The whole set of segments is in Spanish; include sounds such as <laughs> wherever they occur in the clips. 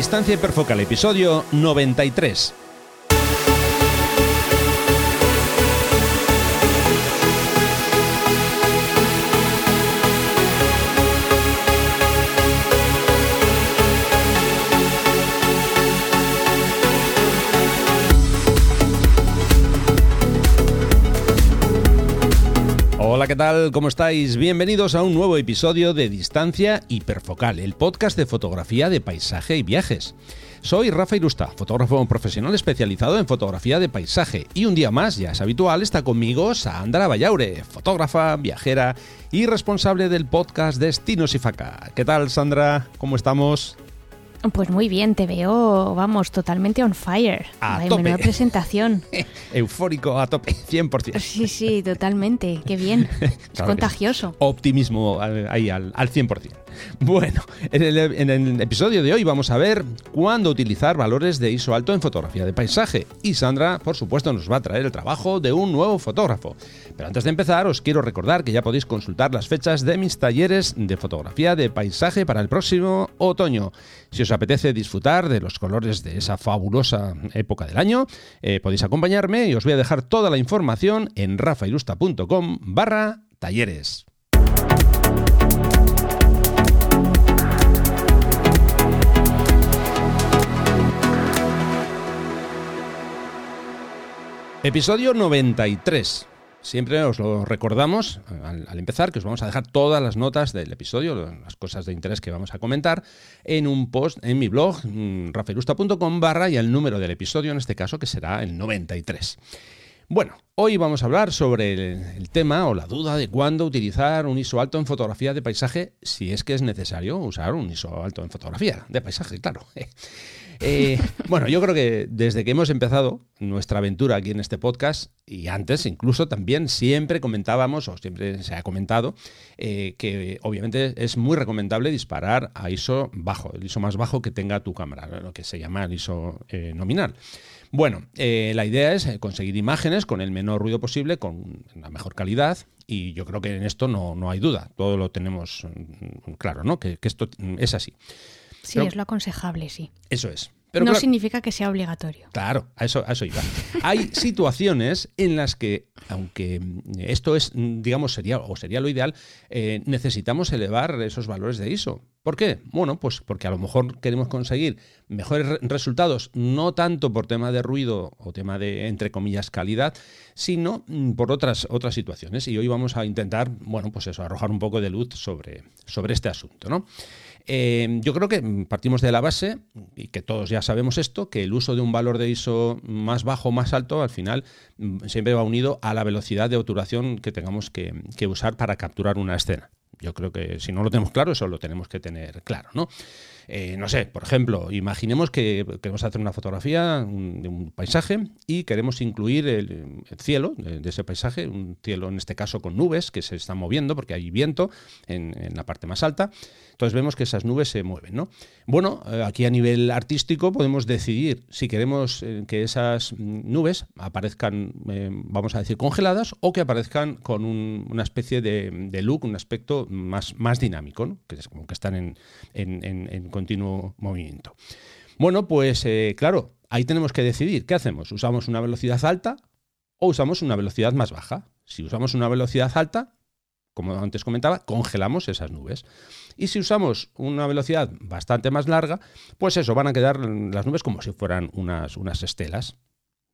Distancia hiperfocal, episodio 93. ¿Qué tal? ¿Cómo estáis? Bienvenidos a un nuevo episodio de Distancia Hiperfocal, el podcast de fotografía de paisaje y viajes. Soy Rafa Irusta, fotógrafo profesional especializado en fotografía de paisaje, y un día más, ya es habitual, está conmigo Sandra Vallaure, fotógrafa, viajera y responsable del podcast Destinos y Faca. ¿Qué tal, Sandra? ¿Cómo estamos? Pues muy bien, te veo, vamos, totalmente on fire. A Ay, tope. Menuda presentación. <laughs> Eufórico a tope, 100%. Sí, sí, totalmente. Qué bien. <laughs> Es Claro contagioso. optimismo ahí al, al 100%. <laughs> Bueno, en el, episodio de hoy vamos a ver cuándo utilizar valores de ISO alto en fotografía de paisaje. Y Sandra, por supuesto, nos va a traer el trabajo de un nuevo fotógrafo. Pero antes de empezar, os quiero recordar que ya podéis consultar las fechas de mis talleres de fotografía de paisaje para el próximo otoño. Si os apetece disfrutar de los colores de esa fabulosa época del año, eh, podéis acompañarme y os voy a dejar toda la información en rafairusta.com barra talleres. Episodio 93. Siempre os lo recordamos eh, al, empezar que os vamos a dejar todas las notas del episodio, las cosas de interés que vamos a comentar, en un post en mi blog, mm, rafaelusta.com barra y el número del episodio en este caso que será el 93. Bueno, hoy vamos a hablar sobre el tema o la duda de cuándo utilizar un ISO alto en fotografía de paisaje, si es que es necesario usar un ISO alto en fotografía de paisaje, claro. <laughs> Eh, <laughs> bueno, yo creo que desde que hemos empezado nuestra aventura aquí en este podcast y antes incluso también siempre comentábamos o siempre se ha comentado eh, que obviamente es muy recomendable disparar a ISO bajo, el ISO más bajo que tenga tu cámara, lo que se llama el ISO eh, nominal. Bueno, la idea es conseguir imágenes con el menor ruido posible, con la mejor calidad, y yo creo que en esto no, no hay duda, todo lo tenemos mm, claro, ¿no? Que, esto es así. Sí, Pero- es lo aconsejable, sí. Eso es. Pero no claro- significa que sea obligatorio. Claro, a eso, a eso iba. Hay <laughs> situaciones en las que, aunque esto es, digamos, sería o sería lo ideal, eh, necesitamos elevar esos valores de ISO. ¿Por qué? Bueno, pues porque a lo mejor queremos conseguir mejores re- resultados, no tanto por tema de ruido o tema de, entre comillas, calidad, sino mm, por otras, otras situaciones. Y hoy vamos a intentar, bueno, pues eso, arrojar un poco de luz sobre, sobre este asunto, ¿no? Eh, yo creo que partimos de la base, y que todos ya sabemos esto, que el uso de un valor de ISO más bajo o más alto, al final, mm, siempre va unido a la velocidad de obturación que tengamos que, que usar para capturar una escena. Yo creo que si no lo tenemos claro, eso lo tenemos que tener claro, ¿no? Eh, no sé, por ejemplo, imaginemos que queremos hacer una fotografía de un paisaje y queremos incluir el, el cielo de, ese paisaje, un cielo en este caso con nubes que se están moviendo porque hay viento en, la parte más alta. Entonces vemos que esas nubes se mueven, ¿no? Bueno, eh, aquí a nivel artístico podemos decidir si queremos eh, que esas mm, nubes aparezcan, vamos a decir, congeladas o que aparezcan con un- una especie de, look, un aspecto más, más dinámico, que es como que están en- en- en continuo movimiento. Bueno, pues eh, claro, ahí tenemos que decidir qué hacemos. ¿Usamos una velocidad alta o usamos una velocidad más baja? Si usamos una velocidad alta, como antes comentaba, congelamos esas nubes. Y si usamos una velocidad bastante más larga, pues eso, van a quedar las nubes como si fueran unas, unas estelas.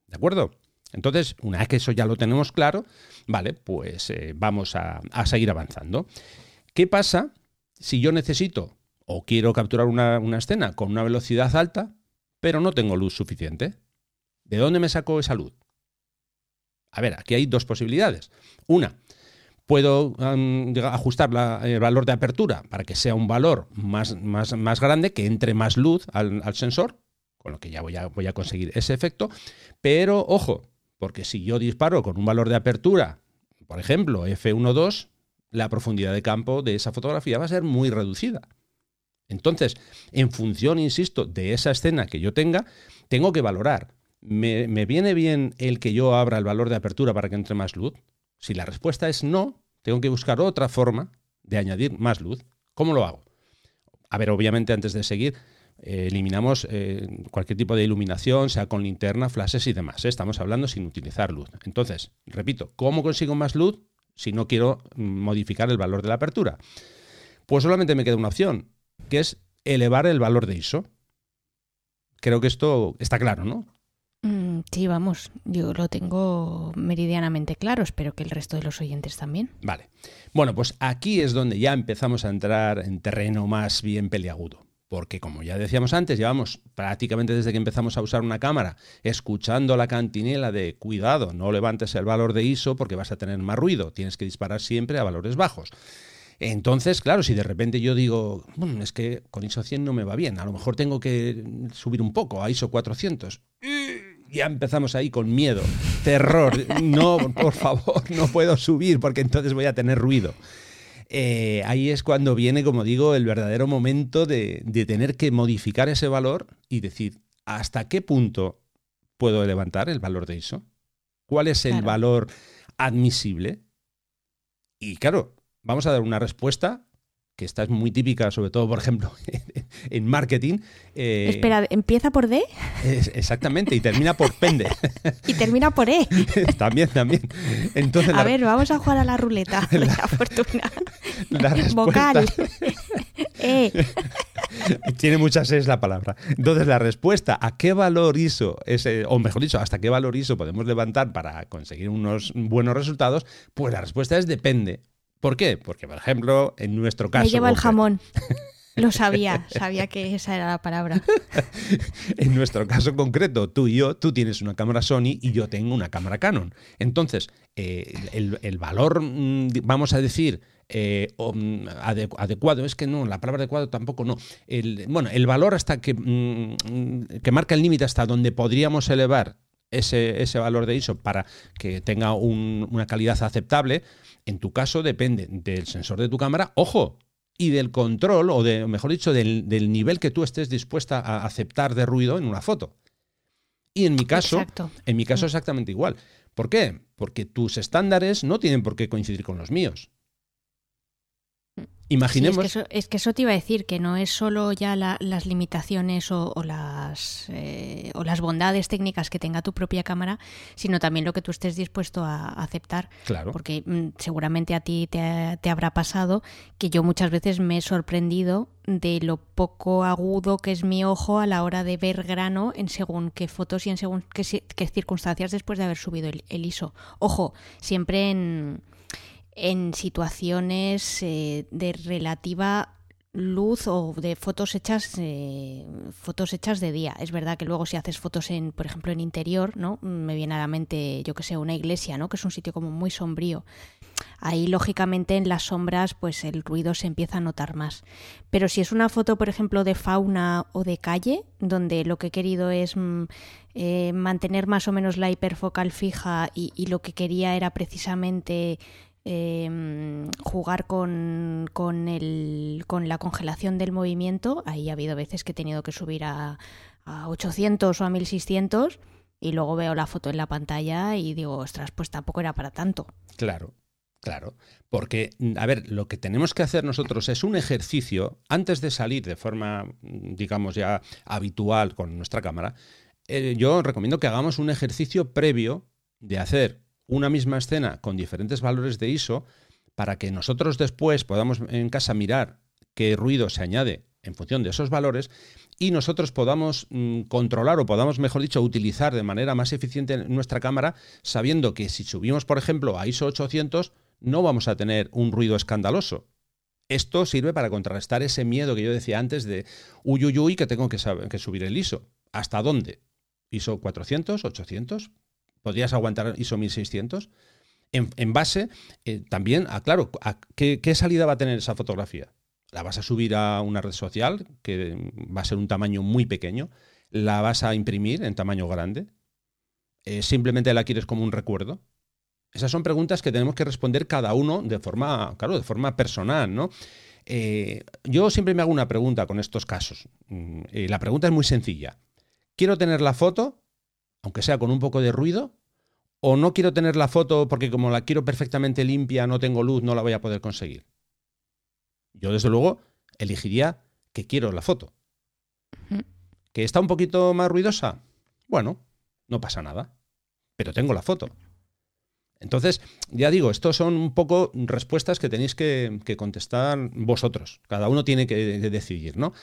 ¿De acuerdo? Entonces, una vez que eso ya lo tenemos claro, vale, pues eh, vamos a, a seguir avanzando. ¿Qué pasa si yo necesito o quiero capturar una, escena con una velocidad alta, pero no tengo luz suficiente? ¿De dónde me saco esa luz? A ver, aquí hay dos posibilidades. Una, puedo ajustar el valor de apertura para que sea un valor más, más, más grande, que entre más luz al, al sensor, con lo que ya voy a, voy a conseguir ese efecto. Pero ojo, porque si yo disparo con un valor de apertura, por ejemplo, F1.2, la profundidad de campo de esa fotografía va a ser muy reducida. Entonces, en función, insisto, de esa escena que yo tenga, tengo que valorar. ¿Me, viene bien el que yo abra el valor de apertura para que entre más luz? Si la respuesta es no, tengo que buscar otra forma de añadir más luz. ¿Cómo lo hago? A ver, obviamente antes de seguir, eh, eliminamos eh, cualquier tipo de iluminación, sea con linterna, flashes y demás. ¿eh? Estamos hablando sin utilizar luz. Entonces, repito, ¿cómo consigo más luz si no quiero mm, modificar el valor de la apertura? Pues solamente me queda una opción, que es elevar el valor de ISO. Creo que esto está claro, ¿no? Mm, sí, vamos, yo lo tengo meridianamente claro, espero que el resto de los oyentes también. Vale. Bueno, pues aquí es donde ya empezamos a entrar en terreno más bien peliagudo porque como ya decíamos antes, llevamos prácticamente desde que empezamos a usar una cámara escuchando la cantinela de cuidado, no levantes el valor de ISO porque vas a tener más ruido, tienes que disparar siempre a valores bajos. Entonces, claro, si de repente yo digo, mm, es que con ISO 100 no me va bien, a lo mejor tengo que subir un poco a ISO 400. Ya empezamos ahí con miedo, terror. No, por favor, no puedo subir porque entonces voy a tener ruido. Eh, ahí es cuando viene, como digo, el verdadero momento de, tener que modificar ese valor y decir, ¿hasta qué punto puedo levantar el valor de ISO? ¿Cuál es el valor admisible? Y claro, vamos a dar una respuesta que esta es muy típica, sobre todo, por ejemplo, <laughs> en marketing. Eh, Espera, ¿empieza por D? exactamente, y termina por pende. <laughs> y termina por E. <laughs> también, también. Entonces, a ver, vamos a jugar a la ruleta de la, fortuna. La Vocal. e. Tiene muchas es la palabra. Entonces, la respuesta a qué valor ISO, ese, o mejor dicho, hasta qué valor ISO podemos levantar para conseguir unos buenos resultados, pues la respuesta es depende. ¿Por qué? Porque, por ejemplo, en nuestro caso... Me lleva el jamón. <laughs> Lo sabía, sabía que esa era la palabra. <laughs> en nuestro caso concreto, tú y yo, tú tienes una cámara Sony y yo tengo una cámara Canon. Entonces, eh, el, valor, mm, vamos a decir, eh, mm, adecuado, es que no, la palabra adecuado tampoco no. El, bueno, el valor hasta que, mm, que marca el límite hasta donde podríamos elevar ese, ese, valor de ISO para que tenga una calidad aceptable, en tu caso depende del sensor de tu cámara, ojo, y del control, o de, mejor dicho, del, nivel que tú estés dispuesta a aceptar de ruido en una foto. Y en mi caso, en mi caso mm. exactamente igual. ¿Por qué? Porque tus estándares no tienen por qué coincidir con los míos. Imaginemos. es, que eso, te iba a decir, que no es solo ya las limitaciones o, las, eh, o las bondades técnicas que tenga tu propia cámara, sino también lo que tú estés dispuesto a, aceptar. Claro. Porque mm, seguramente a ti te, te, habrá pasado que yo muchas veces me he sorprendido de lo poco agudo que es mi ojo a la hora de ver grano en según qué fotos y en según qué, circunstancias después de haber subido el ISO. Ojo, siempre en en situaciones eh, de relativa luz o de fotos hechas eh, fotos hechas de día. Es verdad que luego si haces fotos en por ejemplo en interior no me viene a la mente yo que sé una iglesia no que es un sitio como muy sombrío. Ahí lógicamente en las sombras pues el ruido se empieza a notar más. Pero si es una foto por ejemplo de fauna o de calle donde lo que he querido es mm, eh, mantener más o menos la hiperfocal fija y lo que quería era precisamente Em, jugar con, con, el, con la congelación del movimiento. Ahí ha habido veces que he tenido que subir a, a 800 o a 1600 y luego veo la foto en la pantalla y digo, ostras, pues tampoco era para tanto. Claro. Claro, porque, a ver, lo que tenemos que hacer nosotros es un ejercicio, antes de salir de forma, digamos, ya habitual con nuestra cámara, eh, yo recomiendo que hagamos un ejercicio previo de hacer una misma escena con diferentes valores de ISO para que nosotros después podamos en casa mirar qué ruido se añade en función de esos valores y nosotros podamos mm, controlar o podamos, mejor dicho, utilizar de manera más eficiente nuestra cámara sabiendo que si subimos, por ejemplo, a ISO 800 no vamos a tener un ruido escandaloso. Esto sirve para contrarrestar ese miedo que yo decía antes de uy, uy, uy, que tengo que, que subir el ISO. ¿Hasta dónde? ¿ISO 400, 800? Podrías aguantar ISO 1600. En, base, eh, también, a, claro, ¿qué, salida va a tener esa fotografía? ¿La vas a subir a una red social, que va a ser un tamaño muy pequeño? ¿La vas a imprimir en tamaño grande? Eh, ¿Simplemente la quieres como un recuerdo? Esas son preguntas que tenemos que responder cada uno de forma, claro, de forma personal, ¿no? Eh, yo siempre me hago una pregunta con estos casos. Mm, la pregunta es muy sencilla. ¿Quiero tener la foto aunque sea con un poco de ruido, o no quiero tener la foto porque como la quiero perfectamente limpia, no tengo luz, no la voy a poder conseguir. Yo desde luego elegiría que quiero la foto. ¿Que está un poquito más ruidosa? Bueno, no pasa nada. Pero tengo la foto. Entonces, ya digo, estos son un poco respuestas que tenéis que, contestar vosotros. Cada uno tiene que decidir, ¿no?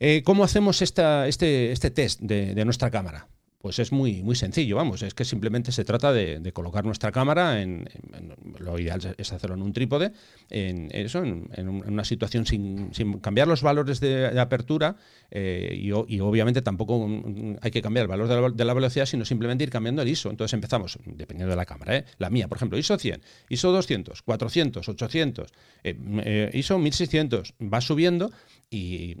Eh, ¿Cómo hacemos esta, este, este, test de, nuestra cámara? Pues es muy, muy sencillo, vamos, es que simplemente se trata de, colocar nuestra cámara en, lo ideal es hacerlo en un trípode, en eso, en, una situación sin, cambiar los valores de, apertura eh, y, obviamente tampoco hay que cambiar el valor de la, velocidad, sino simplemente ir cambiando el ISO. Entonces empezamos, dependiendo de la cámara, ¿eh? la mía, por ejemplo, ISO 100, ISO 200, 400, 800, ISO 1600, va subiendo y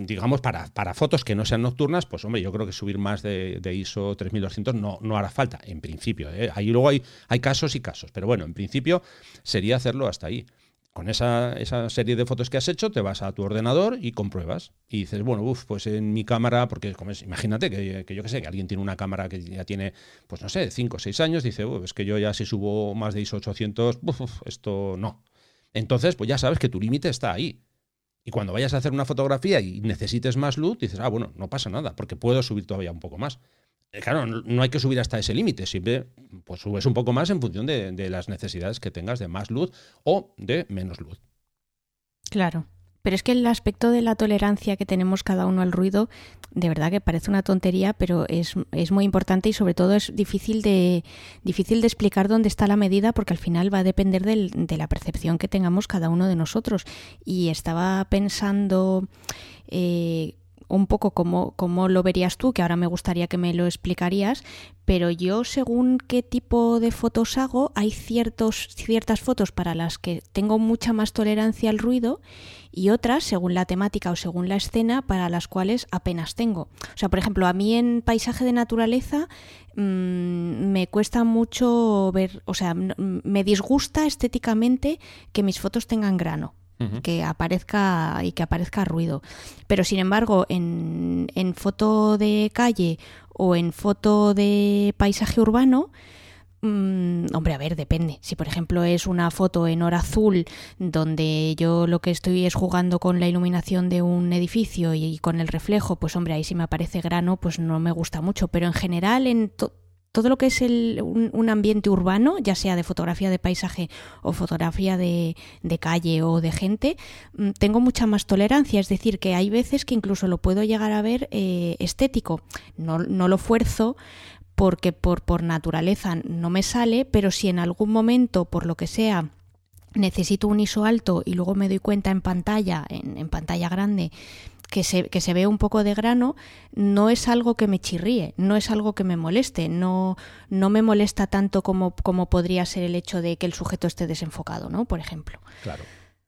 digamos para, para, fotos que no sean nocturnas, pues hombre, yo creo que subir más de, ISO 3200 no, no hará falta, en principio. ¿eh? Ahí luego hay, hay casos y casos, pero bueno, en principio sería hacerlo hasta ahí. Con esa, esa, serie de fotos que has hecho, te vas a tu ordenador y compruebas. Y dices, bueno, uff, pues en mi cámara, porque como imagínate que, que, yo que sé, que alguien tiene una cámara que ya tiene, pues no sé, 5 o 6 años, dice, es que yo ya si subo más de ISO 800, uf, esto no. Entonces, pues ya sabes que tu límite está ahí. Y cuando vayas a hacer una fotografía y necesites más luz, dices, ah, bueno, no pasa nada, porque puedo subir todavía un poco más. Eh, claro, no hay que subir hasta ese límite, siempre pues subes un poco más en función de, de las necesidades que tengas de más luz o de menos luz. Claro. Pero es que el aspecto de la tolerancia que tenemos cada uno al ruido, de verdad que parece una tontería, pero es, es, muy importante y sobre todo es difícil de, difícil de explicar dónde está la medida porque al final va a depender del, de la percepción que tengamos cada uno de nosotros. Y estaba pensando... Eh, un poco como, como lo verías tú, que ahora me gustaría que me lo explicarías, pero yo según qué tipo de fotos hago, hay ciertos, ciertas fotos para las que tengo mucha más tolerancia al ruido y otras, según la temática o según la escena, para las cuales apenas tengo. O sea, por ejemplo, a mí en paisaje de naturaleza mmm, me cuesta mucho ver, o sea, me disgusta estéticamente que mis fotos tengan grano que aparezca y que aparezca ruido. Pero sin embargo, en, en foto de calle o en foto de paisaje urbano, mm, hombre, a ver, depende. Si por ejemplo es una foto en hora azul donde yo lo que estoy es jugando con la iluminación de un edificio y, con el reflejo, pues hombre, ahí si me aparece grano, pues no me gusta mucho. Pero en general en todo lo que es un, ambiente urbano, ya sea de fotografía de paisaje o fotografía de, calle o de gente, mm, tengo mucha más tolerancia. Es decir, que hay veces que incluso lo puedo llegar a ver eh, estético. No, no lo fuerzo porque por, por naturaleza no me sale, pero si en algún momento, por lo que sea, necesito un ISO alto y luego me doy cuenta en pantalla, en, en pantalla grande, que se, que se ve un poco de grano, no es algo que me chirríe, no es algo que me moleste, no, no me molesta tanto como, como podría ser el hecho de que el sujeto esté desenfocado, ¿no? Por ejemplo. Claro.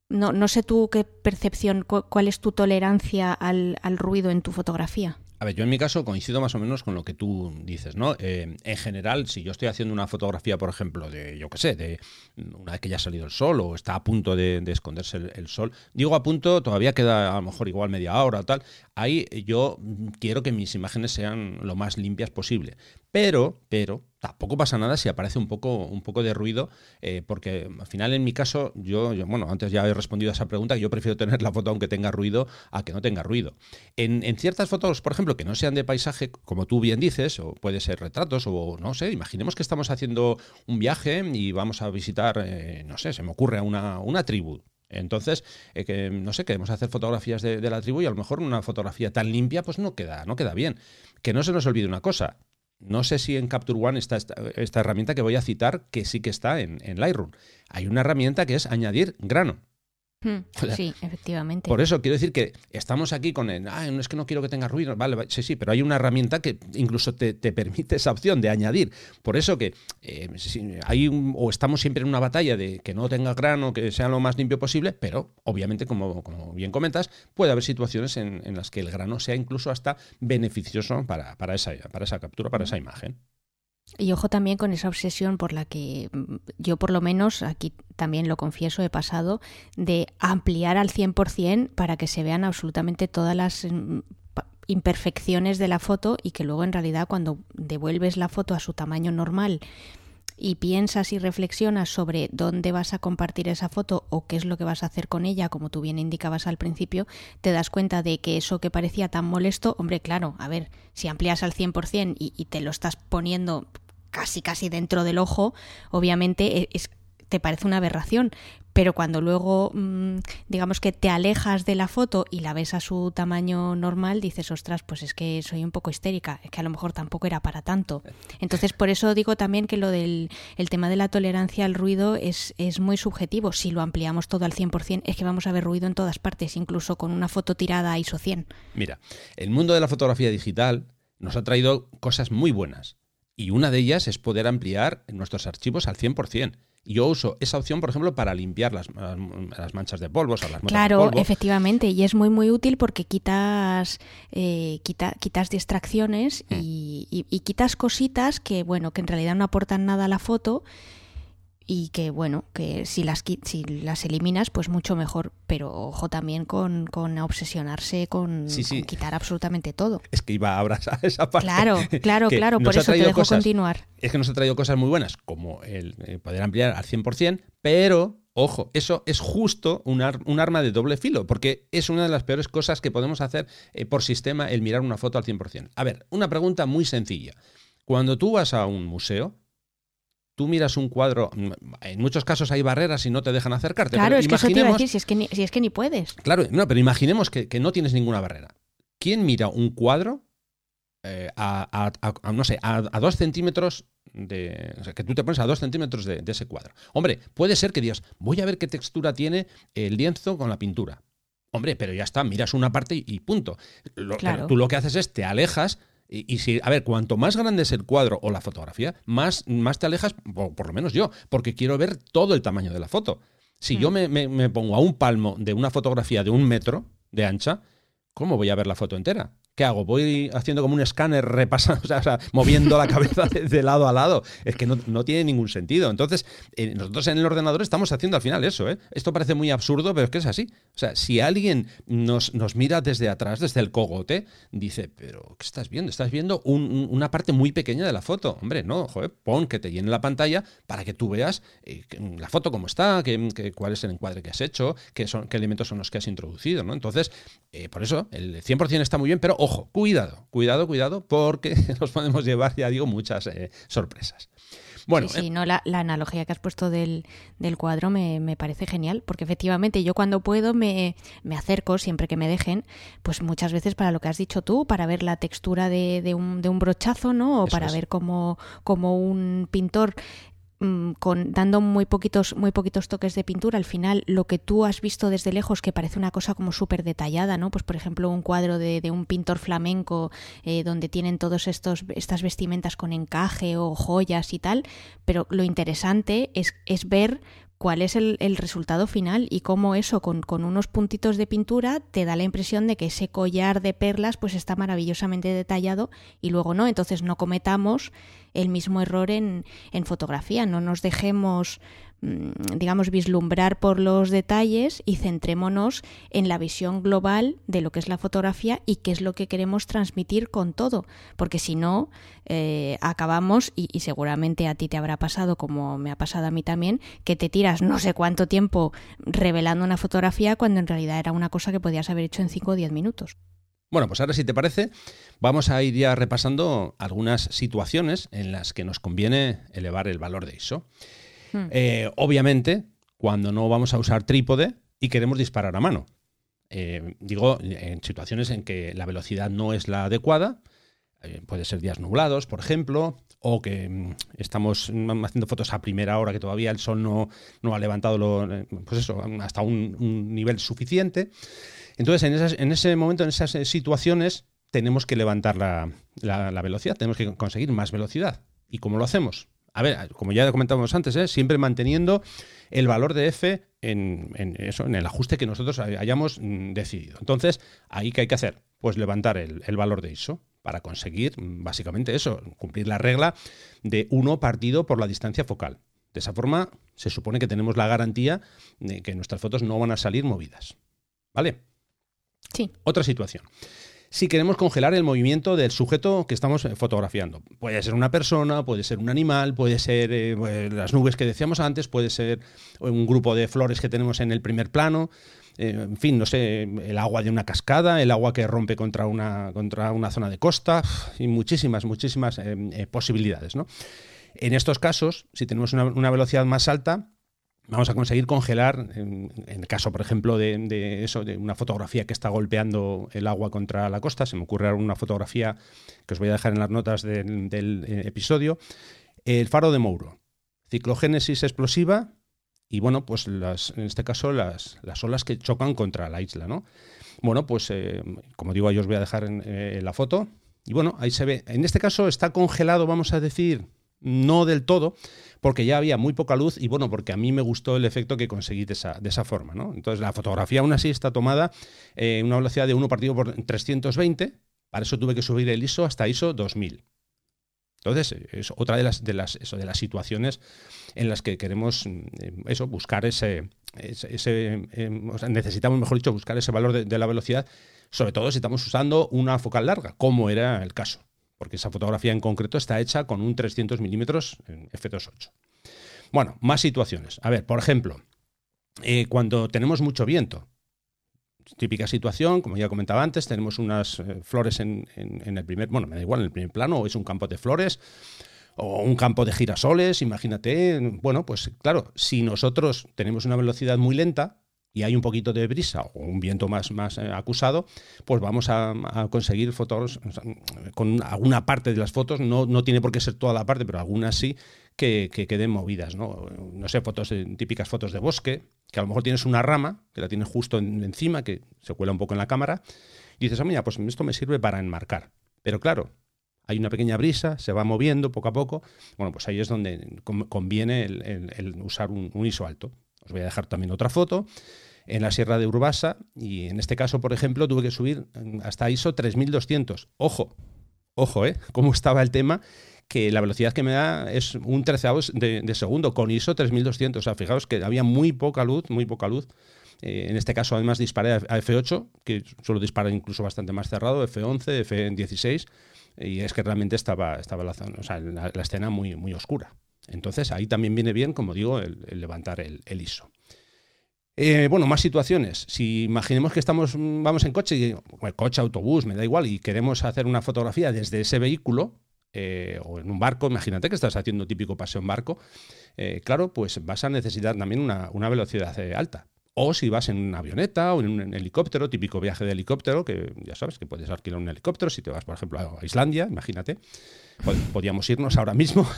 No, no sé tú qué percepción, cuál es tu tolerancia al, al ruido en tu fotografía. A ver, yo en mi caso coincido más o menos con lo que tú dices, ¿no? Eh, en general, si yo estoy haciendo una fotografía, por ejemplo, de, yo qué sé, de una vez que ya ha salido el sol o está a punto de, esconderse el, sol, digo a punto, todavía queda a lo mejor igual media hora o tal, ahí yo quiero que mis imágenes sean lo más limpias posible. Pero, pero, tampoco pasa nada si aparece un poco, un poco de ruido, eh, porque al final en mi caso, yo, bueno, antes ya he respondido a esa pregunta, yo prefiero tener la foto aunque tenga ruido a que no tenga ruido. En, ciertas fotos, por ejemplo, que no sean de paisaje, como tú bien dices, o puede ser retratos, o no sé, imaginemos que estamos haciendo un viaje y vamos a visitar, eh, no sé, se me ocurre a una, una tribu. Entonces, eh, que, no sé, queremos hacer fotografías de, la tribu y a lo mejor una fotografía tan limpia pues no queda, no queda bien. Que no se nos olvide una cosa, no sé si en Capture One está esta, herramienta que voy a citar, que sí que está en, en Lightroom. Hay una herramienta que es añadir grano. Hmm, sí, efectivamente. Por eso quiero decir que estamos aquí con el, ah, no es que no quiero que tenga ruido, vale, sí, sí, pero hay una herramienta que incluso te, permite esa opción de añadir. Por eso que eh, hay o estamos siempre en una batalla de que no tenga grano, que sea lo más limpio posible, pero obviamente, como, como bien comentas, puede haber situaciones en, las que el grano sea incluso hasta beneficioso para, para, esa, para esa captura, para esa imagen. Y ojo también con esa obsesión por la que mm, yo por lo menos, aquí también lo confieso, he pasado, de ampliar al 100% para que se vean absolutamente todas las mm, imperfecciones de la foto y que luego en realidad cuando devuelves la foto a su tamaño normal y piensas y reflexionas sobre dónde vas a compartir esa foto o qué es lo que vas a hacer con ella, como tú bien indicabas al principio, te das cuenta de que eso que parecía tan molesto, hombre, claro, a ver, si amplías al 100% y, y te lo estás poniendo casi casi dentro del ojo, obviamente e, es, te parece una aberración, pero cuando luego mm, digamos que te alejas de la foto y la ves a su tamaño normal, dices, ostras, pues es que soy un poco histérica, es que a lo mejor tampoco era para tanto. Entonces, por eso digo también que lo del el tema de la tolerancia al ruido es, es muy subjetivo. Si lo ampliamos todo al 100%, es que vamos a ver ruido en todas partes, incluso con una foto tirada ISO 100. Mira, el mundo de la fotografía digital nos ha traído cosas muy buenas. Y una de ellas es poder ampliar nuestros archivos al 100%. Yo uso esa opción, por ejemplo, para limpiar las, las manchas de polvo. O las claro, de polvo. efectivamente, y es muy muy útil porque quitas eh, quita, quitas distracciones mm. y, y, y, quitas cositas que bueno que en realidad no aportan nada a la foto y que bueno, que si las, si las eliminas, pues mucho mejor, pero ojo también con, con obsesionarse con, sí, sí. con, quitar absolutamente todo. Es que iba a abrazar <laughs> esa parte. Claro, claro, claro, por eso te dejo cosas, continuar. Es que nos ha traído cosas muy buenas, como el, el poder ampliar al 100%, pero Ojo, eso es justo un, ar un, arma de doble filo, porque es una de las peores cosas que podemos hacer eh, por sistema el mirar una foto al 100%. A ver, una pregunta muy sencilla. Cuando tú vas a un museo, tú miras un cuadro, en muchos casos hay barreras y no te dejan acercarte. Claro, pero es que eso te iba a decir, si es que ni, si es que ni puedes. Claro, no, pero imaginemos que, que, no tienes ninguna barrera. ¿Quién mira un cuadro eh, a, a, a, no sé, a, dos centímetros de. O sea, que tú te pones a dos centímetros de, de ese cuadro? Hombre, puede ser que digas, voy a ver qué textura tiene el lienzo con la pintura. Hombre, pero ya está, miras una parte y, y punto. Lo, Claro. Tú lo que haces es te alejas y, y, si, a ver, cuanto más grande es el cuadro o la fotografía, más, más te alejas, por, por, lo menos yo, porque quiero ver todo el tamaño de la foto. Si mm. yo me, me, me, pongo a un palmo de una fotografía de un metro de ancha, ¿cómo voy a ver la foto entera? ¿Qué hago? Voy haciendo como un escáner repasando, <laughs> o sea, moviendo la cabeza de, lado a lado. Es que no, no tiene ningún sentido. Entonces, eh, nosotros en el ordenador estamos haciendo al final eso. ¿eh? Esto parece muy absurdo, pero es que es así. O sea, si alguien nos, nos mira desde atrás, desde el cogote, dice, pero ¿qué estás viendo? Estás viendo un, una parte muy pequeña de la foto. Hombre, no, joder, pon que te llene la pantalla para que tú veas eh, la foto cómo está, que, que, cuál es el encuadre que has hecho, qué, son, qué elementos son los que has introducido. ¿no? Entonces, eh, por eso, el 100% está muy bien, pero ojo, cuidado, cuidado, cuidado, porque <laughs> nos podemos llevar, ya digo, muchas eh, sorpresas. Bueno, sí, sí, no, la, la, analogía que has puesto del, del cuadro me, me, parece genial, porque efectivamente yo cuando puedo me, me, acerco, siempre que me dejen, pues muchas veces para lo que has dicho tú, para ver la textura de, de, un, de un, brochazo, ¿no? O Eso para es. ver cómo, cómo un pintor con dando muy poquitos muy poquitos toques de pintura al final lo que tú has visto desde lejos que parece una cosa como súper detallada no pues por ejemplo un cuadro de, de un pintor flamenco eh, donde tienen todos estos estas vestimentas con encaje o joyas y tal pero lo interesante es, es ver cuál es el, el, resultado final y cómo eso con, con, unos puntitos de pintura te da la impresión de que ese collar de perlas pues está maravillosamente detallado y luego no, entonces no cometamos el mismo error en, en fotografía, no nos dejemos digamos, vislumbrar por los detalles y centrémonos en la visión global de lo que es la fotografía y qué es lo que queremos transmitir con todo, porque si no, eh, acabamos, y, y, seguramente a ti te habrá pasado, como me ha pasado a mí también, que te tiras no sé cuánto tiempo revelando una fotografía cuando en realidad era una cosa que podías haber hecho en 5 o 10 minutos. Bueno, pues ahora si te parece, vamos a ir ya repasando algunas situaciones en las que nos conviene elevar el valor de ISO. Hmm. Eh, obviamente, cuando no vamos a usar trípode y queremos disparar a mano. Eh, digo, en situaciones en que la velocidad no es la adecuada, eh, puede ser días nublados, por ejemplo, o que mm, estamos haciendo fotos a primera hora que todavía el sol no, no ha levantado pues eso, hasta un, nivel suficiente. Entonces, en, ese momento, en esas situaciones, tenemos que levantar la, la, la, velocidad, tenemos que conseguir más velocidad. ¿Y cómo lo hacemos? A ver, como ya comentábamos antes, ¿eh? siempre manteniendo el valor de F en, en, eso, en el ajuste que nosotros hayamos mm, decidido. Entonces, ¿ahí qué hay que hacer? Pues levantar el, el valor de ISO para conseguir mm, básicamente eso, cumplir la regla de 1 partido por la distancia focal. De esa forma, se supone que tenemos la garantía de que nuestras fotos no van a salir movidas. ¿Vale? Sí. Otra situación. Si queremos congelar el movimiento del sujeto que estamos eh, fotografiando. Puede ser una persona, puede ser un animal, puede ser eh, pues, las nubes que decíamos antes, puede ser un grupo de flores que tenemos en el primer plano. Eh, en fin, no sé, el agua de una cascada, el agua que rompe contra una, contra una zona de costa y muchísimas, muchísimas posibilidades. En estos casos, si tenemos una velocidad más alta, vamos a conseguir congelar, en, el caso, por ejemplo, de, eso, de una fotografía que está golpeando el agua contra la costa, se me ocurre una fotografía que os voy a dejar en las notas del, eh, episodio, el faro de Mouro, ciclogénesis explosiva y, bueno, pues las, en este caso las, las olas que chocan contra la isla, ¿no? Bueno, pues eh, como digo, ahí os voy a dejar en, eh, la foto. Y bueno, ahí se ve. En este caso está congelado, vamos a decir, no del todo, porque ya había muy poca luz y bueno, porque a mí me gustó el efecto que conseguí de esa, de esa forma. ¿no? Entonces la fotografía aún así está tomada en una velocidad de 1 partido por 320, para eso tuve que subir el ISO hasta ISO 2000. Entonces, es otra de las, de las, eso, de las situaciones en las que queremos mm, eso, buscar ese, ese, em, necesitamos, mejor dicho, buscar ese valor de, de la velocidad, sobre todo si estamos usando una focal larga, como era el caso porque esa fotografía en concreto está hecha con un 300 milímetros en f2.8. Bueno, más situaciones. A ver, por ejemplo, eh, cuando tenemos mucho viento, típica situación, como ya comentaba antes, tenemos unas eh, flores en, el primer, bueno, me da igual, en el primer plano, o es un campo de flores, o un campo de girasoles, imagínate, bueno, pues claro, si nosotros tenemos una velocidad muy lenta, y hay un poquito de brisa o un viento más, más eh, acusado, pues vamos a, conseguir fotos con alguna parte de las fotos, no, no, tiene por qué ser toda la parte, pero algunas sí, que, queden movidas. ¿no? no sé, fotos típicas fotos de bosque, que a lo mejor tienes una rama, que la tienes justo encima, que se cuela un poco en la cámara, y dices, ah, mira, pues esto me sirve para enmarcar. Pero claro, hay una pequeña brisa, se va moviendo poco a poco. Bueno, pues ahí es donde conviene el, usar un ISO alto. Os voy a dejar también otra foto en la Sierra de Urbasa y en este caso, por ejemplo, tuve que subir hasta ISO 3200. Ojo, ojo, ¿eh? <laughs> ¿Cómo estaba el tema? Que la velocidad que me da es un treceavo de, de segundo con ISO 3200. O sea, fijaos que había muy poca luz, muy poca luz. Eh, en este caso, además, disparé a F8, que suelo disparar incluso bastante más cerrado, F11, F16, y es que realmente estaba, estaba la, o sea, la, escena muy, muy oscura. Entonces, ahí también viene bien, como digo, el, levantar el, ISO. Eh, bueno, más situaciones. Si imaginemos que estamos, vamos en coche, coche, autobús, me da igual, y queremos hacer una fotografía desde ese vehículo, eh, o en un barco, imagínate que estás haciendo típico paseo en barco, eh, claro, pues vas a necesitar también una, una velocidad alta. O si vas en una avioneta o en un helicóptero, típico viaje de helicóptero, que ya sabes que puedes alquilar un helicóptero si te vas, por ejemplo, a Islandia, imagínate. Podríamos irnos ahora mismo.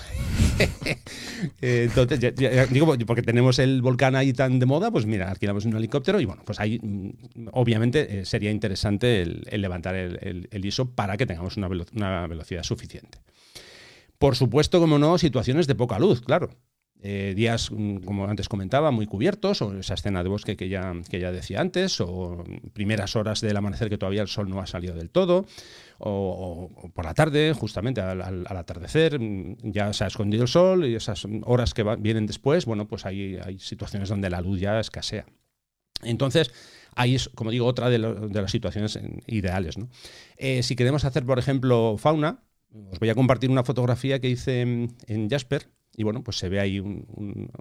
<laughs> Entonces, digo, porque tenemos el volcán ahí tan de moda, pues mira, alquilamos un helicóptero y bueno, pues ahí mm, obviamente eh, sería interesante el, levantar el, ISO para que tengamos una velocidad suficiente. Por supuesto, como no, situaciones de poca luz, claro. Eh, días, mm, como antes comentaba, muy cubiertos, o esa escena de bosque que ya, que ya decía antes, o primeras horas del amanecer que todavía el sol no ha salido del todo, o, por la tarde, justamente al, atardecer, mm, ya se ha escondido el sol y esas horas que vienen después, bueno, pues hay, hay situaciones donde la luz ya escasea. Entonces, ahí es, como digo, otra de, las situaciones ideales. Eh, si queremos hacer, por ejemplo, fauna, os voy a compartir una fotografía que hice en Jasper, y bueno, pues se ve ahí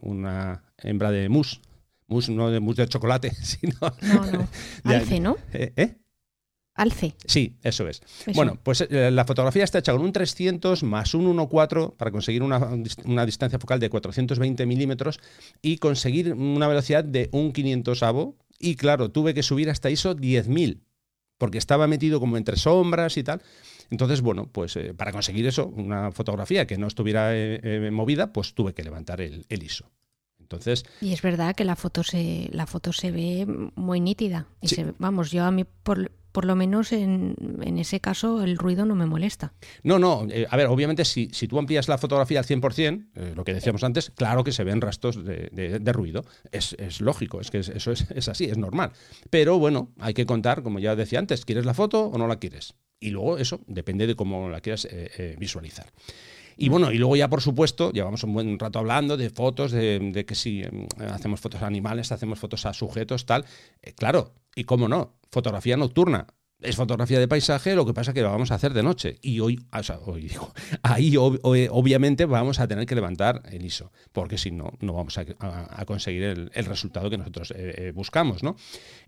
una hembra de mousse. Mousse, no de mousse de chocolate, <laughs> sino. No, no. Alce, ¿no? ¿Eh? ¿Eh? Alce. Sí, eso es. Bueno, pues eh, la fotografía está hecha con un 300 más un 1.4 para conseguir una, una, distancia focal de 420 milímetros y conseguir una velocidad de un 500 avo. Y claro, tuve que subir hasta ISO 10.000 porque estaba metido como entre sombras y tal. Entonces, bueno, pues eh, para conseguir eso, una fotografía que no estuviera eh, eh, movida, pues tuve que levantar el, ISO. Entonces, y es verdad que la foto se, la foto se ve muy nítida. Y vamos, yo a mí por, por lo menos en, en, ese caso el ruido no me molesta. No, no, a ver, obviamente si, si, tú amplías la fotografía al 100%, lo que decíamos antes, claro que se ven rastros de, de, ruido. Es, es, lógico, es que eso es, es, así, es normal. Pero bueno, hay que contar, como ya decía antes, ¿quieres la foto o no la quieres? Y luego eso depende de cómo la quieras eh, eh, visualizar. Y bueno, y luego ya por supuesto, llevamos un buen rato hablando de fotos, de, que si em, hacemos fotos a animales, hacemos fotos a sujetos, tal. Eh, claro, y cómo no, fotografía nocturna. Es fotografía de paisaje, lo que pasa es que lo vamos a hacer de noche. Y hoy, o sea, hoy digo, <laughs> ahí obviamente vamos a tener que levantar el ISO, porque si no, no vamos a, conseguir el, resultado que nosotros eh, eh, buscamos.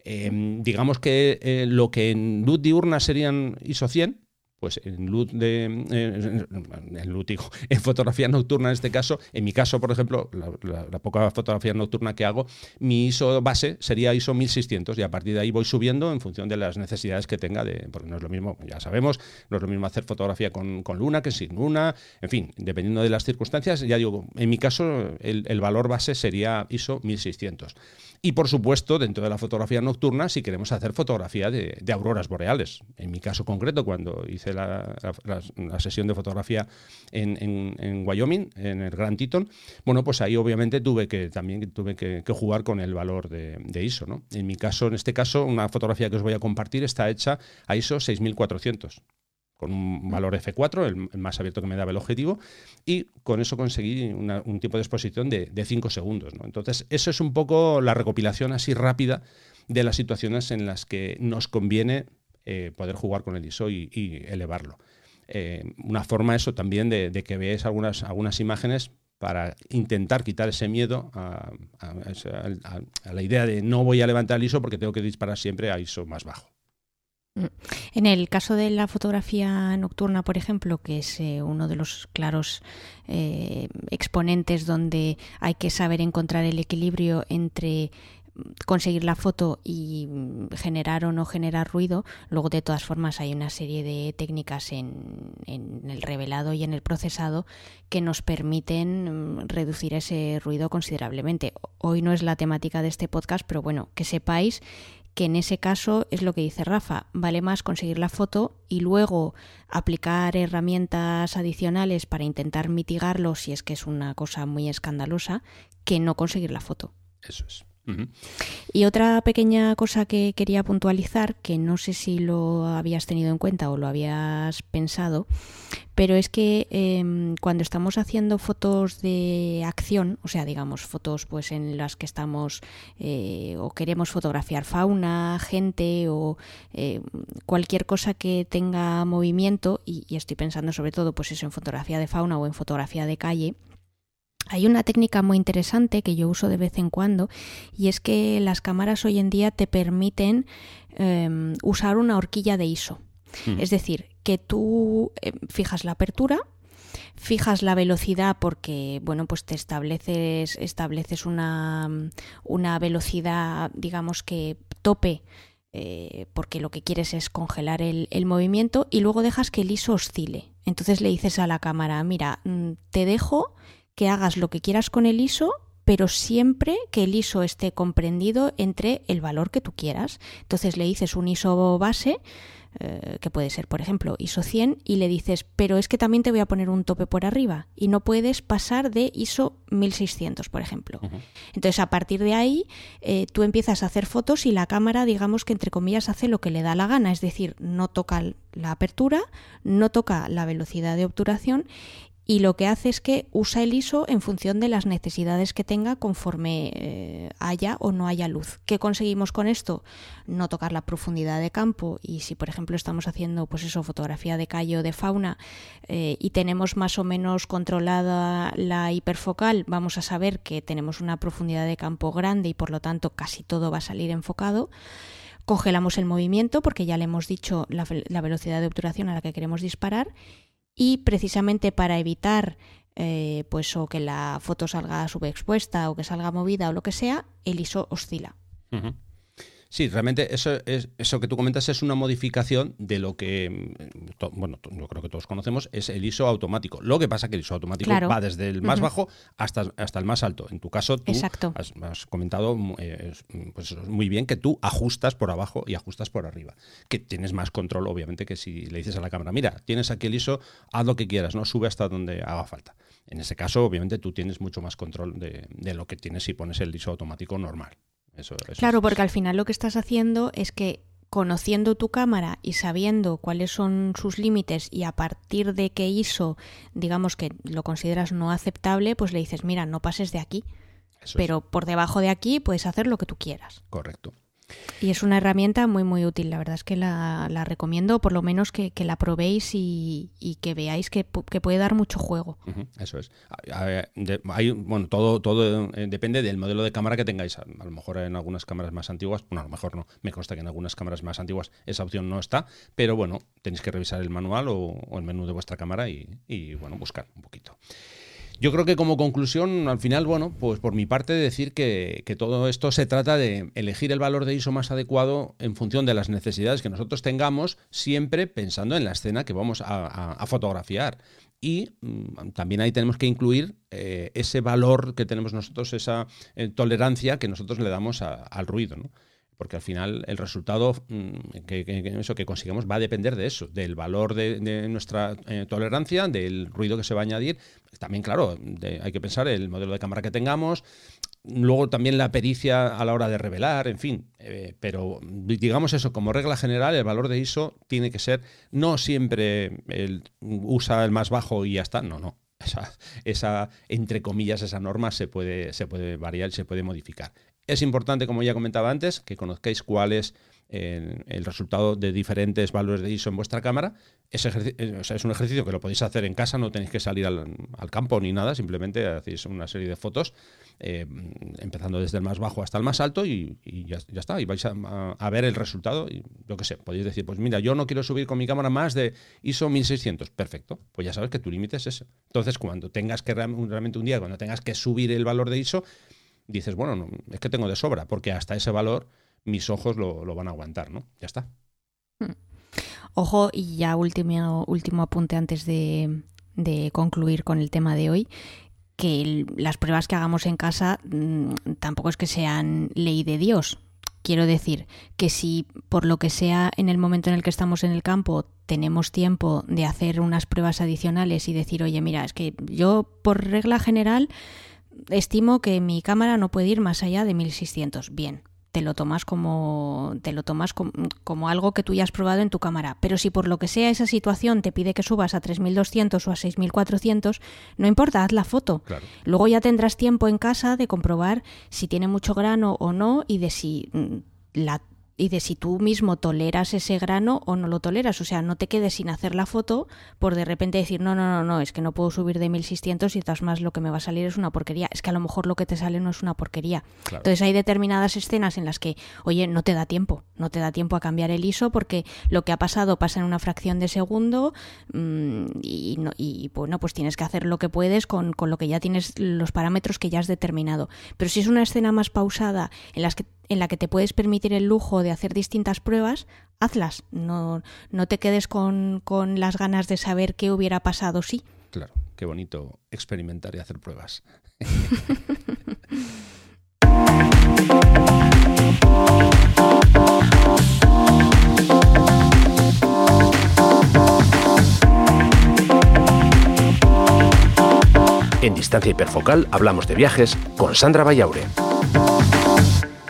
Em, digamos que eh, lo que en luz diurna serían ISO 100, pues en luz de <laughs> en, fotografía nocturna en este caso, en mi caso, por ejemplo, la, poca fotografía nocturna que hago, mi ISO base sería ISO 1600 y a partir de ahí voy subiendo en función de las necesidades que tenga, de, porque no es lo mismo, ya sabemos, no es lo mismo hacer fotografía con, luna que sin luna, en fin, dependiendo de las circunstancias, ya digo, en mi caso el, el valor base sería ISO 1600. Y por supuesto, dentro de la fotografía nocturna, si queremos hacer fotografía de, auroras boreales. En mi caso concreto, cuando hice la, sesión de fotografía en, Wyoming, en el Grand Teton, bueno, pues ahí obviamente tuve que también tuve que, jugar con el valor de, ISO. ¿no? En mi caso, en este caso, una fotografía que os voy a compartir está hecha a ISO 6400 con un valor F4, el, más abierto que me daba el objetivo, y con eso conseguí un tipo de exposición de 5 segundos. Entonces, eso es un poco la recopilación así rápida de las situaciones en las que nos conviene eh, poder jugar con el ISO y, elevarlo. Eh, una forma eso también de, que veáis algunas, algunas imágenes para intentar quitar ese miedo a, la idea de no voy a levantar el ISO porque tengo que disparar siempre a ISO más bajo. Mm. En el caso de la fotografía nocturna, por ejemplo, que es eh, uno de los claros eh, exponentes donde hay que saber encontrar el equilibrio entre conseguir la foto y generar o no generar ruido. Luego, de todas formas, hay una serie de técnicas en, el revelado y en el procesado que nos permiten mm, reducir ese ruido considerablemente. Hoy no es la temática de este podcast, pero bueno, que sepáis que en ese caso es lo que dice Rafa, vale más conseguir la foto y luego aplicar herramientas adicionales para intentar mitigarlo si es que es una cosa muy escandalosa, que no conseguir la foto. Eso es. Y otra pequeña cosa que quería puntualizar, que no sé si lo habías tenido en cuenta o lo habías pensado, pero es que em, cuando estamos haciendo fotos de acción, o sea, digamos, fotos pues en las que estamos eh, o queremos fotografiar fauna, gente o eh, cualquier cosa que tenga movimiento, y, y estoy pensando sobre todo pues eso en fotografía de fauna o en fotografía de calle, hay una técnica muy interesante que yo uso de vez en cuando y es que las cámaras hoy en día te permiten em, usar una horquilla de ISO. Mm. Es decir, que tú em, fijas la apertura, fijas la velocidad porque bueno pues te estableces estableces una, una velocidad digamos que tope eh, porque lo que quieres es congelar el, el, movimiento y luego dejas que el ISO oscile. Entonces le dices a la cámara, mira, mm, te dejo que hagas lo que quieras con el ISO, pero siempre que el ISO esté comprendido entre el valor que tú quieras. Entonces le dices un ISO base, eh, que puede ser, por ejemplo, ISO 100, y le dices, pero es que también te voy a poner un tope por arriba y no puedes pasar de ISO 1600, por ejemplo. Entonces, a partir de ahí, eh, tú empiezas a hacer fotos y la cámara, digamos que entre comillas, hace lo que le da la gana, es decir, no toca la apertura, no toca la velocidad de obturación y lo que hace es que usa el ISO en función de las necesidades que tenga conforme eh, haya o no haya luz. ¿Qué conseguimos con esto? No tocar la profundidad de campo y si por ejemplo estamos haciendo pues eso fotografía de calle o de fauna eh, y tenemos más o menos controlada la hiperfocal, vamos a saber que tenemos una profundidad de campo grande y por lo tanto casi todo va a salir enfocado congelamos el movimiento porque ya le hemos dicho la, la velocidad de obturación a la que queremos disparar y precisamente para evitar eh, pues o que la foto salga subexpuesta o que salga movida o lo que sea, el ISO oscila. Sí, realmente eso, es, eso que tú comentas es una modificación de lo que, mm, bueno, yo creo que todos conocemos, es el ISO automático. Lo que pasa es que el ISO automático va desde el más bajo hasta, hasta el más alto. En tu caso, tú has, comentado mm, eh, pues muy bien que tú ajustas por abajo y ajustas por arriba. Que tienes más control, obviamente, que si le dices a la cámara, mira, tienes aquí el ISO, haz lo que quieras, ¿no? Sube hasta donde haga falta. En ese caso, obviamente, tú tienes mucho más control de, de lo que tienes si pones el ISO automático normal claro, porque al final lo que estás haciendo es que conociendo tu cámara y sabiendo cuáles son sus límites y a partir de qué ISO, digamos que lo consideras no aceptable, pues le dices, mira, no pases de aquí. pero por debajo de aquí puedes hacer lo que tú quieras. Correcto. Y es una herramienta muy, muy útil. La verdad es que la, recomiendo, por lo menos que, la probéis y, que veáis que, puede dar mucho juego. eso es. Hay, bueno, todo, todo eh, depende del modelo de cámara que tengáis. A, lo mejor en algunas cámaras más antiguas, bueno, a lo mejor no. Me consta que en algunas cámaras más antiguas esa opción no está, pero bueno, tenéis que revisar el manual o, el menú de vuestra cámara y, y bueno, buscar un poquito. Yo creo que como conclusión, al final, bueno, pues por mi parte decir que, todo esto se trata de elegir el valor de ISO más adecuado en función de las necesidades que nosotros tengamos, siempre pensando en la escena que vamos a, fotografiar. Y mm, también ahí tenemos que incluir eh, ese valor que tenemos nosotros, esa eh, tolerancia que nosotros le damos al ruido. Porque al final el resultado mm, que, eso que consigamos va a depender de eso, del valor de, nuestra eh, tolerancia, del ruido que se va a añadir. También, claro, hay que pensar el modelo de cámara que tengamos, luego también la pericia a la hora de revelar, en fin. Eh, pero digamos eso, como regla general, el valor de ISO tiene que ser no siempre el, usa el más bajo y ya está, no, no. Esa, esa, entre comillas, esa norma se puede, se puede variar se puede modificar. Es importante, como ya comentaba antes, que conozcáis cuál es el, resultado de diferentes valores de ISO en vuestra cámara. Es, eh, es un ejercicio que lo podéis hacer en casa, no tenéis que salir al, campo ni nada, simplemente hacéis una serie de fotos, eh, empezando desde el más bajo hasta el más alto y, ya, está, y vais a, ver el resultado. Y yo qué sé, podéis decir, pues mira, yo no quiero subir con mi cámara más de ISO 1600, perfecto, pues ya sabes que tu límite es ese. Entonces, cuando tengas que realmente un día, cuando tengas que subir el valor de ISO, dices, bueno, es que tengo de sobra, porque hasta ese valor mis ojos lo, van a aguantar, ¿no? Ya está. Hmm. Ojo, y ya último, último apunte antes de, concluir con el tema de hoy, que las pruebas que hagamos en casa mm, tampoco es que sean ley de Dios. Quiero decir que si por lo que sea en el momento en el que estamos en el campo tenemos tiempo de hacer unas pruebas adicionales y decir, oye, mira, es que yo por regla general estimo que mi cámara no puede ir más allá de 1600. Bien, te lo tomas como te lo tomas como, algo que tú ya has probado en tu cámara. Pero si por lo que sea esa situación te pide que subas a 3200 o a 6400, no importa, haz la foto. Luego ya tendrás tiempo en casa de comprobar si tiene mucho grano o no y de si mm, la y de si tú mismo toleras ese grano o no lo toleras. O sea, no te quedes sin hacer la foto por de repente decir, no, no, no, no, es que no puedo subir de 1600 y todas más lo que me va a salir es una porquería. Es que a lo mejor lo que te sale no es una porquería. Entonces hay determinadas escenas en las que, oye, no te da tiempo, no te da tiempo a cambiar el ISO porque lo que ha pasado pasa en una fracción de segundo mm, y, y, bueno, pues tienes que hacer lo que puedes con, con lo que ya tienes, los parámetros que ya has determinado. Pero si es una escena más pausada en las que en la que te puedes permitir el lujo de hacer distintas pruebas, hazlas. No, no te quedes con, con las ganas de saber qué hubiera pasado sí. Claro, qué bonito experimentar y hacer pruebas. En Distancia Hiperfocal hablamos de viajes con Sandra Vallaure.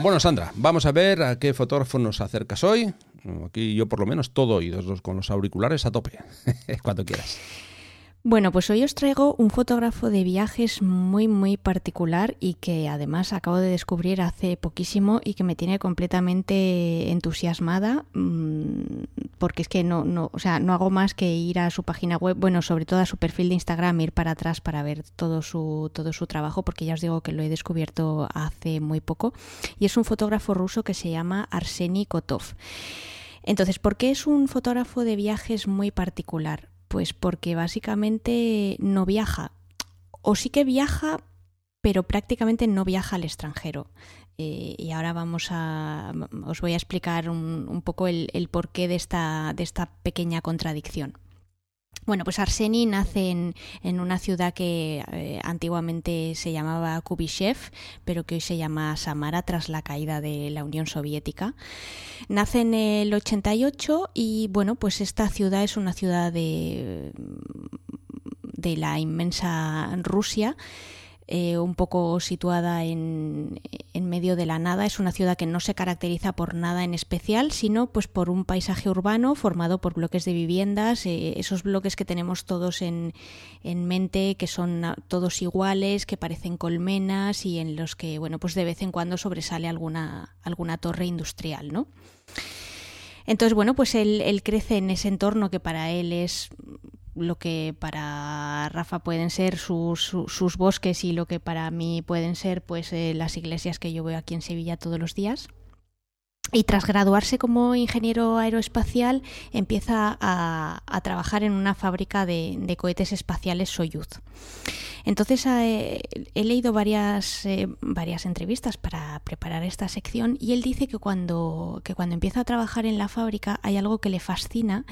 Bueno, Sandra, vamos a ver a qué fotógrafo nos acercas hoy. Aquí yo por lo menos todo oídos, con los auriculares a tope, <laughs> cuando quieras. Bueno, pues hoy os traigo un fotógrafo de viajes muy muy particular y que además acabo de descubrir hace poquísimo y que me tiene completamente entusiasmada mm, porque es que no, no, o sea, no hago más que ir a su página web, bueno, sobre todo a su perfil de Instagram, ir para atrás para ver todo su, todo su trabajo, porque ya os digo que lo he descubierto hace muy poco. Y es un fotógrafo ruso que se llama Arseny Kotov. Entonces, ¿por qué es un fotógrafo de viajes muy particular? Pues porque básicamente no viaja. O sí que viaja, pero prácticamente no viaja al extranjero. Eh, y ahora vamos a. os voy a explicar un, poco el, porqué de esta, de esta pequeña contradicción. Bueno, pues Arseny nace en, una ciudad que eh, antiguamente se llamaba Kubishev, pero que hoy se llama Samara tras la caída de la Unión Soviética. Nace en el 88 y bueno, pues esta ciudad es una ciudad de, de la inmensa Rusia eh, un poco situada en, en, medio de la nada. Es una ciudad que no se caracteriza por nada en especial, sino pues por un paisaje urbano formado por bloques de viviendas, eh, esos bloques que tenemos todos en, en, mente, que son todos iguales, que parecen colmenas y en los que, bueno, pues de vez en cuando sobresale alguna, alguna torre industrial, ¿no? Entonces, bueno, pues él, él crece en ese entorno que para él es lo que para Rafa pueden ser sus, sus, bosques y lo que para mí pueden ser pues eh, las iglesias que yo veo aquí en Sevilla todos los días. Y tras graduarse como ingeniero aeroespacial, empieza a, trabajar en una fábrica de, cohetes espaciales Soyuz. Entonces eh, he leído varias, eh, varias entrevistas para preparar esta sección y él dice que cuando, empieza a trabajar en la fábrica hay algo que le fascina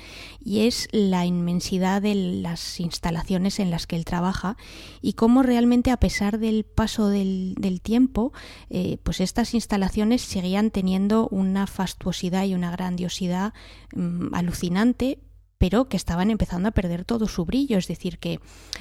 y es la inmensidad de las instalaciones en las que él trabaja y cómo realmente a pesar del paso del, tiempo, eh, pues estas instalaciones seguían teniendo una fastuosidad y una grandiosidad mm, alucinante pero que estaban empezando a perder todo su brillo. Es decir, que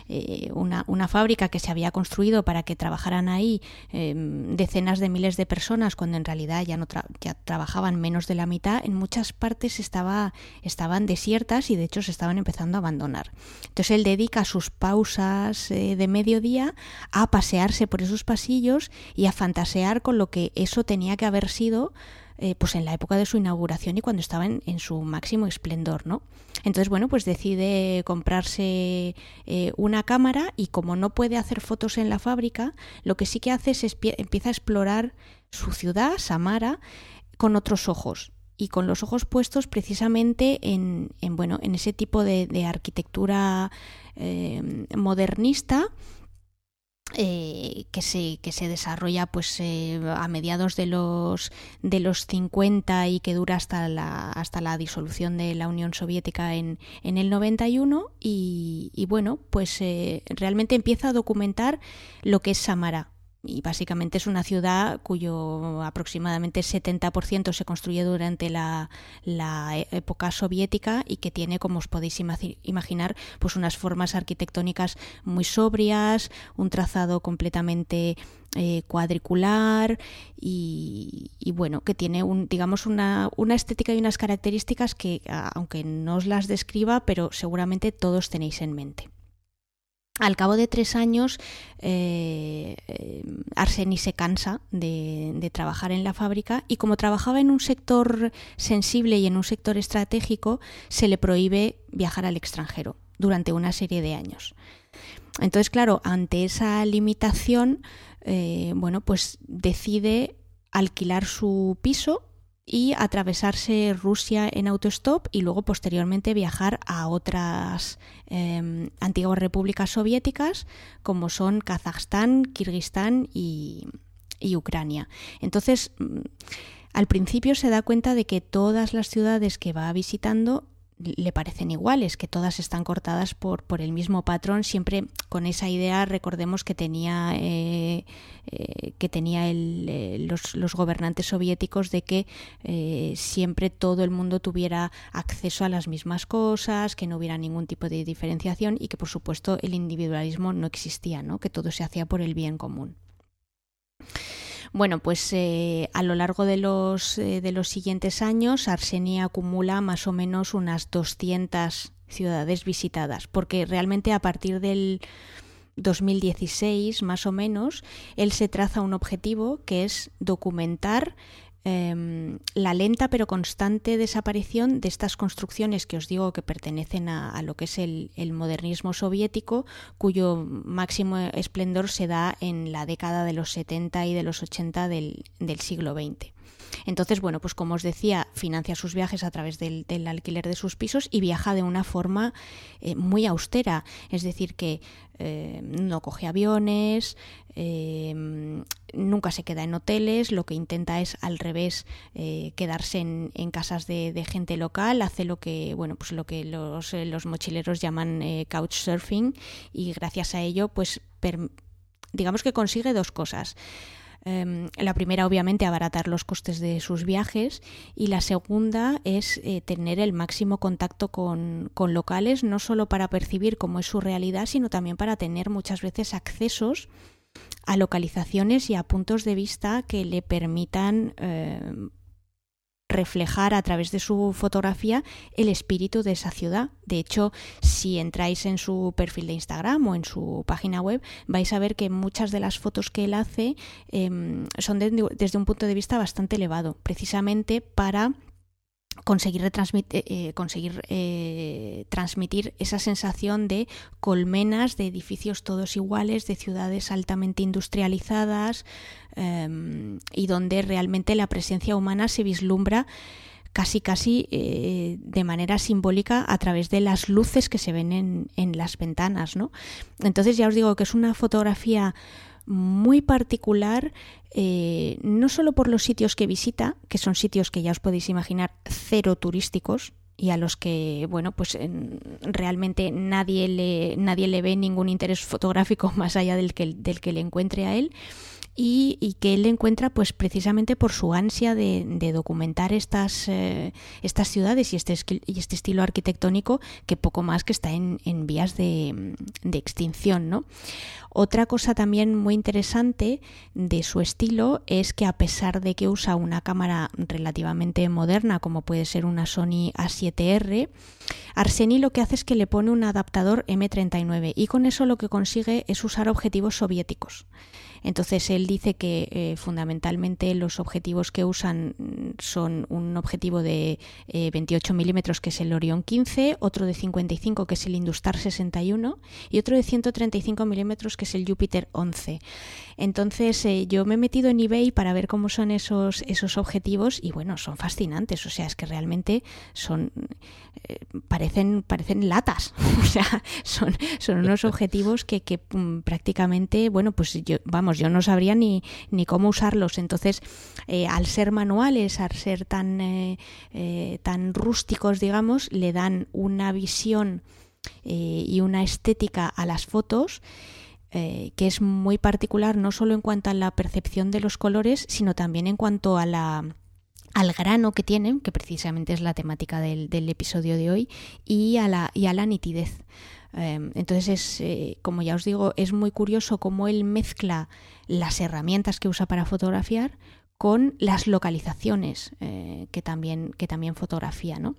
eh, una, una, fábrica que se había construido para que trabajaran ahí em, decenas de miles de personas, cuando en realidad ya, no ya trabajaban menos de la mitad, en muchas partes estaba, estaban desiertas y de hecho se estaban empezando a abandonar. Entonces él dedica sus pausas eh, de mediodía a pasearse por esos pasillos y a fantasear con lo que eso tenía que haber sido eh, pues en la época de su inauguración y cuando estaba en, su máximo esplendor, ¿no? Entonces, bueno, pues decide comprarse eh, una cámara y como no puede hacer fotos en la fábrica, lo que sí que hace es empieza a explorar su ciudad, Samara, con otros ojos y con los ojos puestos precisamente en, bueno en ese tipo de, arquitectura eh, modernista eh, que, se, que se desarrolla pues eh, a mediados de los de los 50 y que dura hasta la hasta la disolución de la Unión Soviética en, en el 91 y, y bueno pues eh, realmente empieza a documentar lo que es Samara y básicamente es una ciudad cuyo aproximadamente 70% se construye durante la, la, época soviética y que tiene, como os podéis imaginar, pues unas formas arquitectónicas muy sobrias, un trazado completamente eh, cuadricular y, y, bueno, que tiene un, digamos una, una estética y unas características que, aunque no os las describa, pero seguramente todos tenéis en mente. Al cabo de tres años, eh, eh, Arseni se cansa de, trabajar en la fábrica y como trabajaba en un sector sensible y en un sector estratégico, se le prohíbe viajar al extranjero durante una serie de años. Entonces, claro, ante esa limitación, eh, bueno, pues decide alquilar su piso y atravesarse Rusia en autostop y luego posteriormente viajar a otras em, antiguas repúblicas soviéticas como son Kazajstán, Kirguistán y, Ucrania. Entonces, mm, al principio se da cuenta de que todas las ciudades que va visitando le parecen iguales, que todas están cortadas por, por el mismo patrón, siempre con esa idea, recordemos que tenía, eh, eh, que tenía eh, los, los, gobernantes soviéticos de que siempre todo el mundo tuviera acceso a las mismas cosas, que no hubiera ningún tipo de diferenciación y que por supuesto el individualismo no existía, ¿no? que todo se hacía por el bien común. Bueno, pues eh, a lo largo de los, eh, de los siguientes años, Arsenia acumula más o menos unas 200 ciudades visitadas, porque realmente a partir del 2016, más o menos, él se traza un objetivo que es documentar Em, la lenta pero constante desaparición de estas construcciones que os digo que pertenecen a, lo que es el, modernismo soviético, cuyo máximo esplendor se da en la década de los 70 y de los 80 del, siglo XX. Entonces, bueno, pues como os decía, financia sus viajes a través del, alquiler de sus pisos y viaja de una forma eh, muy austera, es decir, que eh, no coge aviones, eh, nunca se queda en hoteles, lo que intenta es al revés quedarse en, casas de, gente local, hace lo que bueno pues lo que los, los mochileros llaman couchsurfing y gracias a ello pues digamos que consigue dos cosas. Em, la primera, obviamente, abaratar los costes de sus viajes y la segunda es eh, tener el máximo contacto con, locales, no solo para percibir cómo es su realidad, sino también para tener muchas veces accesos a localizaciones y a puntos de vista que le permitan eh, reflejar a través de su fotografía el espíritu de esa ciudad. De hecho, si entráis en su perfil de Instagram o en su página web, vais a ver que muchas de las fotos que él hace em, son desde un punto de vista bastante elevado, precisamente para conseguir, retransmitir, eh, conseguir eh, transmitir esa sensación de colmenas, de edificios todos iguales, de ciudades altamente industrializadas em, y donde realmente la presencia humana se vislumbra casi casi eh, de manera simbólica a través de las luces que se ven en, en las ventanas. ¿no? Entonces ya os digo que es una fotografía muy particular, eh, no solo por los sitios que visita, que son sitios que ya os podéis imaginar cero turísticos y a los que, bueno, pues realmente nadie le, nadie le ve ningún interés fotográfico <laughs> más allá del que, del que le encuentre a él, y, que él encuentra pues precisamente por su ansia de, documentar estas, eh, estas ciudades y este, este estilo arquitectónico que poco más que está en, vías de, extinción. ¿no? Otra cosa también muy interesante de su estilo es que a pesar de que usa una cámara relativamente moderna como puede ser una Sony A7R, Arseni lo que hace es que le pone un adaptador M39 y con eso lo que consigue es usar objetivos soviéticos. Entonces él dice que eh, fundamentalmente los objetivos que usan mm, son un objetivo de 28 eh, milímetros que es el Orion 15, otro de 55 que es el Industar 61 y otro de 135 milímetros que es el Jupiter 11. Entonces eh, yo me he metido en eBay para ver cómo son esos, esos objetivos y bueno, son fascinantes, o sea, es que realmente son parecen, parecen latas, <laughs> o sea, son, son unos objetivos que, mm, prácticamente, bueno, pues yo, vamos, yo no sabría ni, ni cómo usarlos. Entonces, eh, al ser manuales, al ser tan, eh, eh, tan rústicos, digamos, le dan una visión y una estética a las fotos. que es muy particular no solo en cuanto a la percepción de los colores, sino también en cuanto a la, al grano que tienen, que precisamente es la temática del, episodio de hoy, y a la, y a la nitidez. Em, entonces, es, eh, como ya os digo, es muy curioso cómo él mezcla las herramientas que usa para fotografiar con las localizaciones eh, que, también, que también fotografía, ¿no?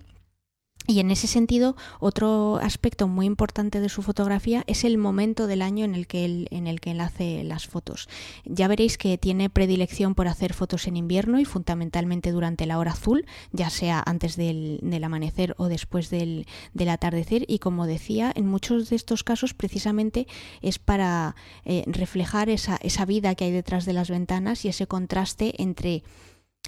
Y en ese sentido, otro aspecto muy importante de su fotografía es el momento del año en el que él, en el que hace las fotos. Ya veréis que tiene predilección por hacer fotos en invierno y fundamentalmente durante la hora azul, ya sea antes del, amanecer o después del, atardecer. Y como decía, en muchos de estos casos precisamente es para eh, reflejar esa, esa vida que hay detrás de las ventanas y ese contraste entre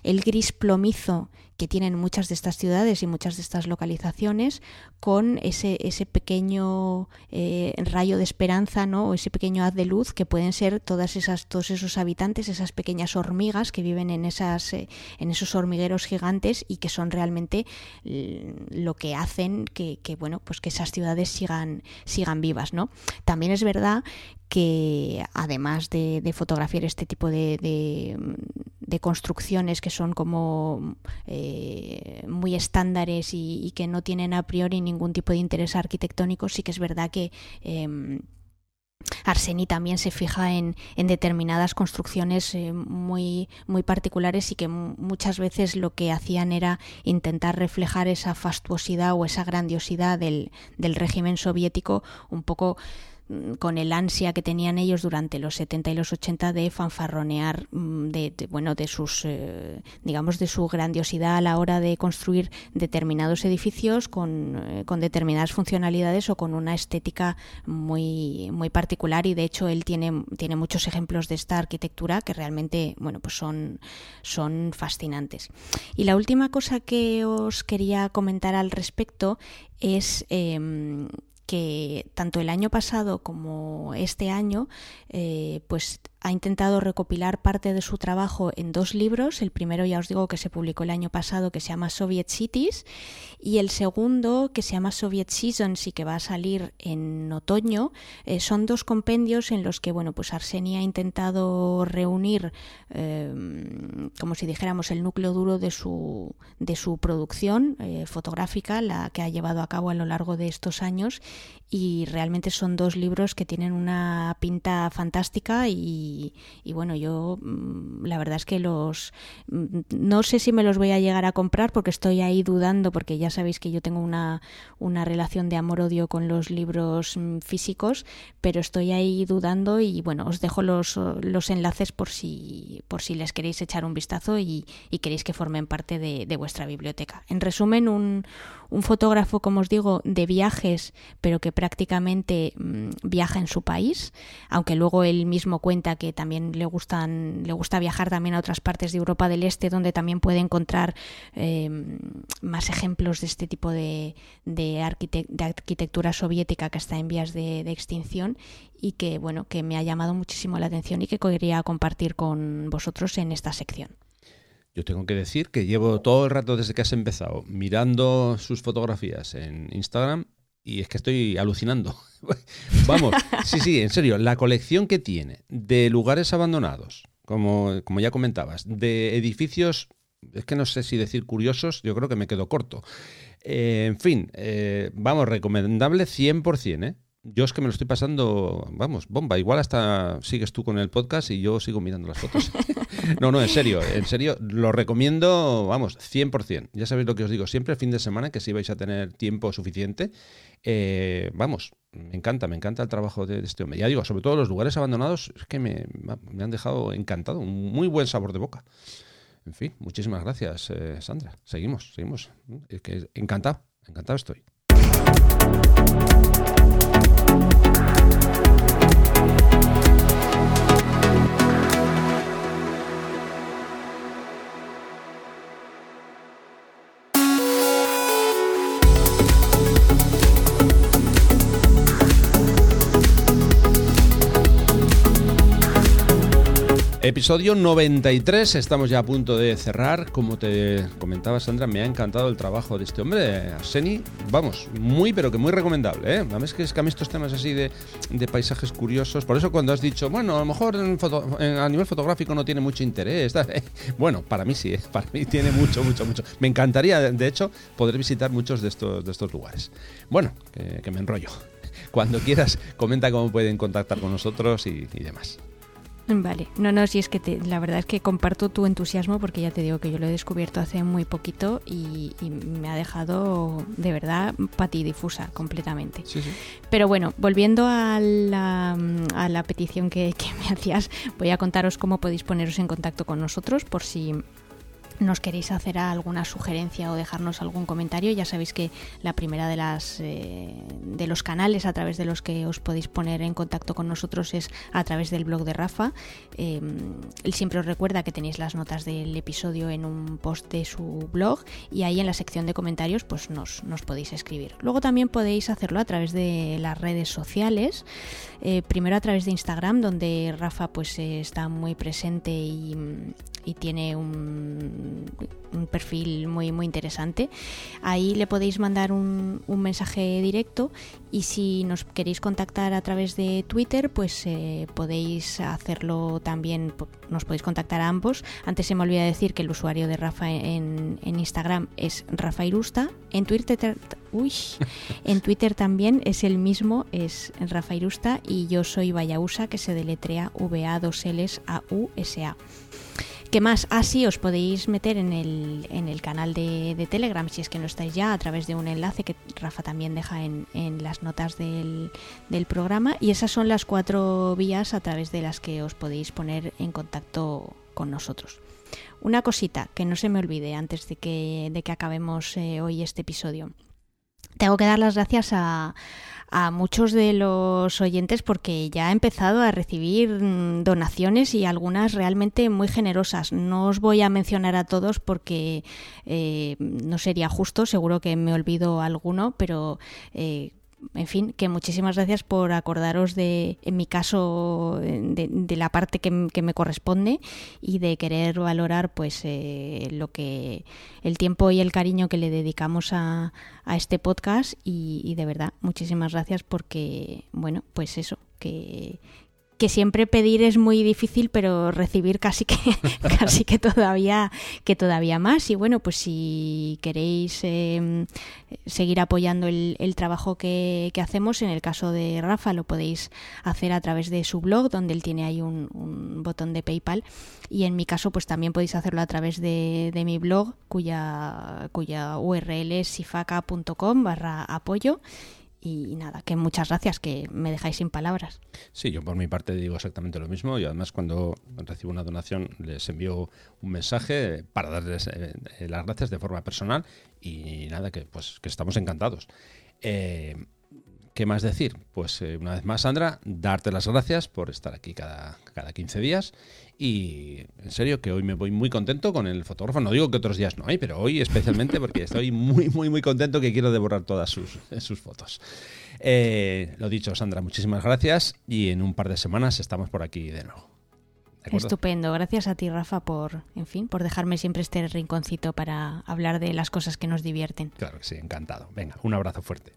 el gris plomizo que tienen muchas de estas ciudades y muchas de estas localizaciones con ese, ese pequeño eh, rayo de esperanza ¿no? o ese pequeño haz de luz que pueden ser todas esas, todos esos habitantes, esas pequeñas hormigas que viven en, esas, eh, en esos hormigueros gigantes y que son realmente lo que hacen que, bueno, pues que esas ciudades sigan, sigan vivas. ¿no? También es verdad que además de, fotografiar este tipo de, de, construcciones que son como eh, muy estándares y, que no tienen a priori ningún tipo de interés arquitectónico, sí que es verdad que eh, Arseni también se fija en, determinadas construcciones eh, muy, muy particulares y que muchas veces lo que hacían era intentar reflejar esa fastuosidad o esa grandiosidad del, del régimen soviético un poco con el ansia que tenían ellos durante los 70 y los 80 de fanfarronear mm, de, bueno de sus eh, digamos de su grandiosidad a la hora de construir determinados edificios con, eh, con, determinadas funcionalidades o con una estética muy muy particular. Y de hecho él tiene tiene muchos ejemplos de esta arquitectura que realmente bueno pues son son fascinantes. Y la última cosa que os quería comentar al respecto es em, que tanto el año pasado como este año, eh, pues ha intentado recopilar parte de su trabajo en dos libros. El primero ya os digo que se publicó el año pasado que se llama Soviet Cities y el segundo que se llama Soviet Seasons y que va a salir en otoño. Eh, son dos compendios en los que bueno pues Arsenia ha intentado reunir eh, como si dijéramos el núcleo duro de su de su producción eh, fotográfica la que ha llevado a cabo a lo largo de estos años y realmente son dos libros que tienen una pinta fantástica y, bueno, yo mm, la verdad es que los mm, no sé si me los voy a llegar a comprar porque estoy ahí dudando porque ya sabéis que yo tengo una, una relación de amor-odio con los libros mm, físicos, pero estoy ahí dudando y bueno, os dejo los, los enlaces por si, por si les queréis echar un vistazo y, queréis que formen parte de vuestra biblioteca. En resumen, un, un fotógrafo, como os digo, de viajes, pero que prácticamente mm, viaja en su país, aunque luego él mismo cuenta que también le gustan, le gusta viajar también a otras partes de Europa del Este, donde también puede encontrar em, más ejemplos de este tipo de, de, arquitectura soviética que está en vías de, extinción y que bueno, que me ha llamado muchísimo la atención y que quería compartir con vosotros en esta sección. Yo tengo que decir que llevo todo el rato desde que has empezado mirando sus fotografías en Instagram y es que estoy alucinando. <laughs> Vamos, sí, sí, en serio, la colección que tiene de lugares abandonados, como, como ya comentabas, de edificios, es que no sé si decir curiosos, yo creo que me quedo corto. Eh, en fin, eh, vamos, recomendable 100%, ¿eh? Yo es que me lo estoy pasando, vamos, bomba. Igual hasta sigues tú con el podcast y yo sigo mirando las fotos. <laughs> no, no, en serio, en serio, lo recomiendo, vamos, 100%. Ya sabéis lo que os digo siempre, fin de semana, que si vais a tener tiempo suficiente. Eh, vamos, me encanta, me encanta el trabajo de, este hombre. Ya digo, sobre todo los lugares abandonados, es que me, han dejado encantado, un muy buen sabor de boca. En fin, muchísimas gracias, eh, Sandra. Seguimos, seguimos. Es que encantado, encantado estoy. Episodio 93, estamos ya a punto de cerrar. Como te comentaba Sandra, me ha encantado el trabajo de este hombre, Arseni. Vamos, muy pero que muy recomendable. ¿eh? A que es que a mí estos temas así de, paisajes curiosos, por eso cuando has dicho, bueno, a lo mejor a nivel fotográfico no tiene mucho interés. Bueno, para mí sí, ¿eh? para mí tiene mucho, mucho, mucho. Me encantaría, de hecho, poder visitar muchos de estos, de estos lugares. Bueno, que, me enrollo. Cuando quieras, comenta cómo pueden contactar con nosotros y demás. Vale, no, no, si es que la verdad es que comparto tu entusiasmo porque ya te digo que yo lo he descubierto hace muy poquito y, me ha dejado de verdad patidifusa completamente. Pero bueno, volviendo a la, a la petición que, que me hacías, voy a contaros cómo podéis poneros en contacto con nosotros por si nos queréis hacer alguna sugerencia o dejarnos algún comentario, ya sabéis que la primera de las eh, de los canales a través de los que os podéis poner en contacto con nosotros es a través del blog de Rafa. Em, él siempre os recuerda que tenéis las notas del episodio en un post de su blog y ahí en la sección de comentarios pues nos, nos podéis escribir. Luego también podéis hacerlo a través de las redes sociales, eh, primero a través de Instagram donde Rafa pues está muy presente y tiene un, perfil muy, muy interesante. Ahí le podéis mandar un, mensaje directo y si nos queréis contactar a través de Twitter, pues eh, podéis hacerlo también, nos podéis contactar a ambos. Antes se me olvidó decir que el usuario de Rafa en, Instagram es Rafa Irusta. En Twitter, uy, <laughs> en Twitter también es el mismo, es Rafa Irusta y yo soy Vayausa, que se deletrea V-A-2-L-A-U-S-A. ¿Qué más? Ah, os podéis meter en el, en el canal de, Telegram, si es que no estáis ya, a través de un enlace que Rafa también deja en, en las notas del, del, programa. Y esas son las cuatro vías a través de las que os podéis poner en contacto con nosotros. Una cosita que no se me olvide antes de que, de que acabemos eh, hoy este episodio. Tengo que dar las gracias a, a muchos de los oyentes porque ya ha empezado a recibir mm, donaciones y algunas realmente muy generosas. No os voy a mencionar a todos porque eh, no sería justo, seguro que me olvido alguno, pero eh, en fin, que muchísimas gracias por acordaros de, en mi caso, de, la parte que, me corresponde y de querer valorar pues eh, lo que el tiempo y el cariño que le dedicamos a, a este podcast y, y de verdad, muchísimas gracias porque, bueno, pues eso, que, que siempre pedir es muy difícil, pero recibir casi que <laughs> casi que todavía que todavía más. Y bueno, pues si queréis em, seguir apoyando el, trabajo que, hacemos, en el caso de Rafa lo podéis hacer a través de su blog, donde él tiene ahí un, botón de PayPal. Y en mi caso, pues también podéis hacerlo a través de, mi blog, cuya, cuya URL es sifaca.com barra apoyo y nada, que muchas gracias, que me dejáis sin palabras. Sí, yo por mi parte digo exactamente lo mismo y además cuando recibo una donación les envío un mensaje para darles eh, eh, las gracias de forma personal y nada, que pues que estamos encantados. Eh, ¿Qué más decir? Pues una vez más, Sandra, darte las gracias por estar aquí cada, cada 15 días y en serio que hoy me voy muy contento con el fotógrafo. No digo que otros días no hay, pero hoy especialmente porque estoy muy, muy, muy contento que quiero devorar todas sus, <laughs> sus fotos. Eh, lo dicho, Sandra, muchísimas gracias y en un par de semanas estamos por aquí de nuevo. Estupendo, gracias a ti Rafa por, en fin, por dejarme siempre este rinconcito para hablar de las cosas que nos divierten. Claro que sí, encantado. Venga, un abrazo fuerte.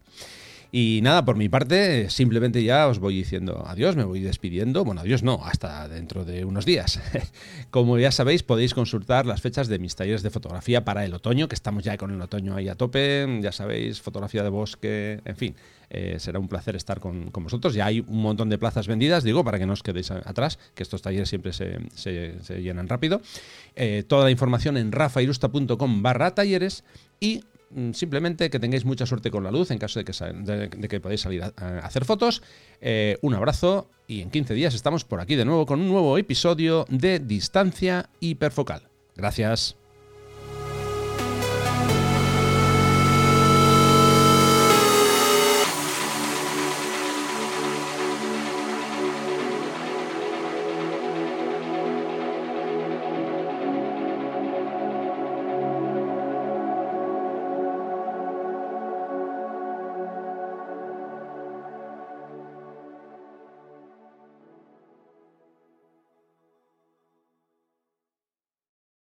Y nada, por mi parte, simplemente ya os voy diciendo adiós, me voy despidiendo. Bueno, adiós no, hasta dentro de unos días. <laughs> Como ya sabéis, podéis consultar las fechas de mis talleres de fotografía para el otoño, que estamos ya con el otoño ahí a tope. Ya sabéis, fotografía de bosque, en fin. Eh, será un placer estar con, vosotros. Ya hay un montón de plazas vendidas, digo, para que no os quedéis atrás, que estos talleres siempre se, llenan rápido. Eh, toda la información en rafairusta.com barra talleres y simplemente que tengáis mucha suerte con la luz en caso de que, que podáis salir a, hacer fotos. Eh, un abrazo y en 15 días estamos por aquí de nuevo con un nuevo episodio de Distancia Hiperfocal. Gracias.